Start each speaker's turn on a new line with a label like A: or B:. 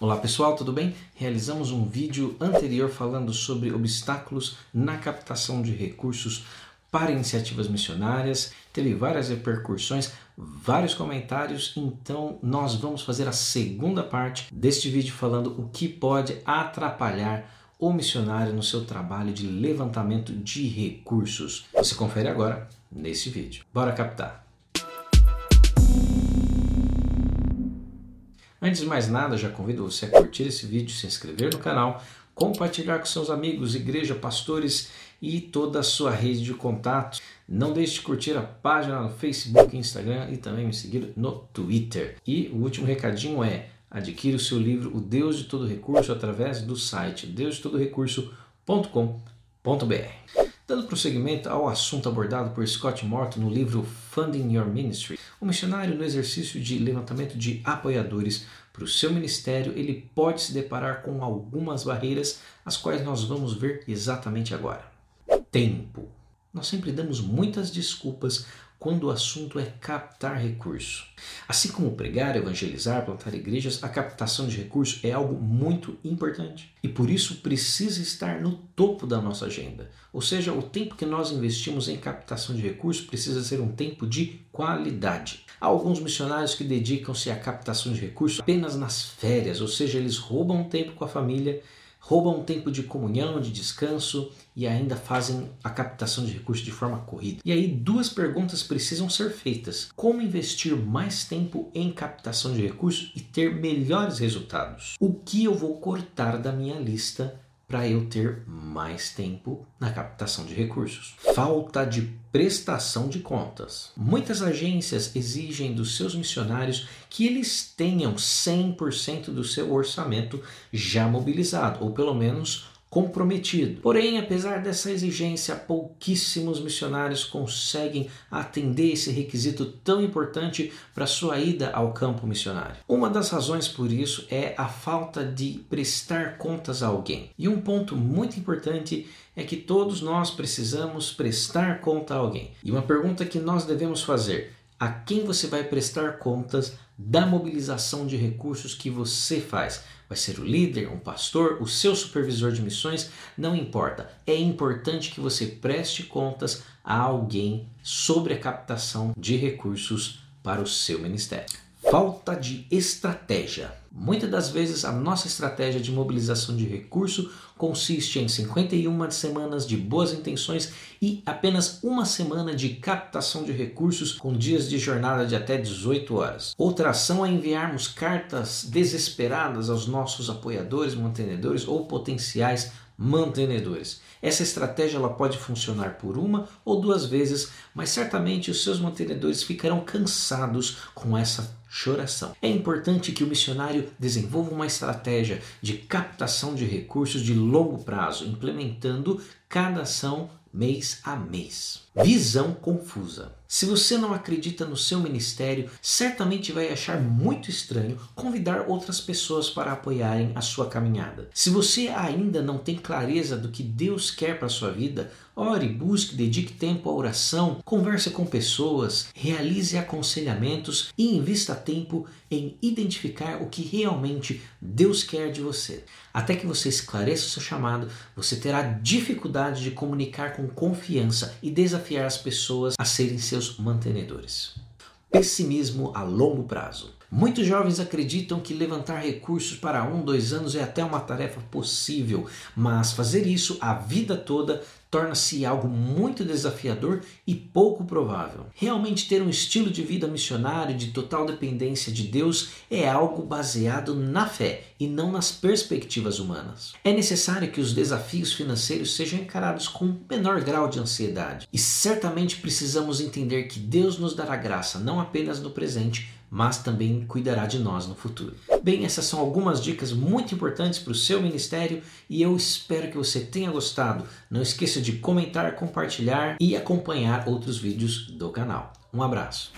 A: Olá pessoal, tudo bem? Realizamos um vídeo anterior falando sobre obstáculos na captação de recursos para iniciativas missionárias. Teve várias repercussões, vários comentários, então nós vamos fazer a segunda parte deste vídeo falando o que pode atrapalhar o missionário no seu trabalho de levantamento de recursos. Você confere agora nesse vídeo. Bora captar! Antes de mais nada, já convido você a curtir esse vídeo, se inscrever no canal, compartilhar com seus amigos, igreja, pastores e toda a sua rede de contatos. Não deixe de curtir a página no Facebook, Instagram e também me seguir no Twitter. E o último recadinho é: adquira o seu livro O Deus de Todo Recurso através do site deusdetodorecurso.com.br. Dando prosseguimento ao assunto abordado por Scott Morton no livro Funding Your Ministry, o missionário no exercício de levantamento de apoiadores para o seu ministério, ele pode se deparar com algumas barreiras, as quais nós vamos ver exatamente agora. Tempo. Nós sempre damos muitas desculpas quando o assunto é captar recurso. Assim como pregar, evangelizar, plantar igrejas, a captação de recursos é algo muito importante e por isso precisa estar no topo da nossa agenda. Ou seja, o tempo que nós investimos em captação de recursos precisa ser um tempo de qualidade. Há alguns missionários que dedicam-se à captação de recursos apenas nas férias, ou seja, eles roubam tempo com a família roubam tempo de comunhão, de descanso e ainda fazem a captação de recursos de forma corrida. E aí duas perguntas precisam ser feitas: como investir mais tempo em captação de recursos e ter melhores resultados? O que eu vou cortar da minha lista para eu ter mais tempo na captação de recursos. Falta de prestação de contas. Muitas agências exigem dos seus missionários que eles tenham 100% do seu orçamento já mobilizado, ou pelo menos comprometido. Porém, apesar dessa exigência, pouquíssimos missionários conseguem atender esse requisito tão importante para sua ida ao campo missionário. Uma das razões por isso é a falta de prestar contas a alguém. E um ponto muito importante é que todos nós precisamos prestar conta a alguém. E uma pergunta que nós devemos fazer: a quem você vai prestar contas da mobilização de recursos que você faz? vai ser o líder, um pastor, o seu supervisor de missões, não importa. É importante que você preste contas a alguém sobre a captação de recursos para o seu ministério. Falta de estratégia. Muitas das vezes a nossa estratégia de mobilização de recurso consiste em 51 semanas de boas intenções e apenas uma semana de captação de recursos com dias de jornada de até 18 horas. Outra ação é enviarmos cartas desesperadas aos nossos apoiadores, mantenedores ou potenciais mantenedores. Essa estratégia ela pode funcionar por uma ou duas vezes, mas certamente os seus mantenedores ficarão cansados com essa choração. É importante que o missionário desenvolva uma estratégia de captação de recursos de longo prazo, implementando cada ação mês a mês. Visão confusa. Se você não acredita no seu ministério, certamente vai achar muito estranho convidar outras pessoas para apoiarem a sua caminhada. Se você ainda não tem clareza do que Deus quer para a sua vida, ore, busque, dedique tempo à oração, converse com pessoas, realize aconselhamentos e invista tempo em identificar o que realmente Deus quer de você. Até que você esclareça o seu chamado, você terá dificuldade de comunicar com confiança e desafiar as pessoas a serem seus mantenedores. Pessimismo a longo prazo. Muitos jovens acreditam que levantar recursos para um, dois anos é até uma tarefa possível, mas fazer isso a vida toda torna-se algo muito desafiador e pouco provável. Realmente ter um estilo de vida missionário de total dependência de Deus é algo baseado na fé e não nas perspectivas humanas. É necessário que os desafios financeiros sejam encarados com menor grau de ansiedade e certamente precisamos entender que Deus nos dará graça não apenas no presente, mas também cuidará de nós no futuro. Bem, essas são algumas dicas muito importantes para o seu ministério e eu espero que você tenha gostado. Não esqueça de comentar, compartilhar e acompanhar outros vídeos do canal. Um abraço.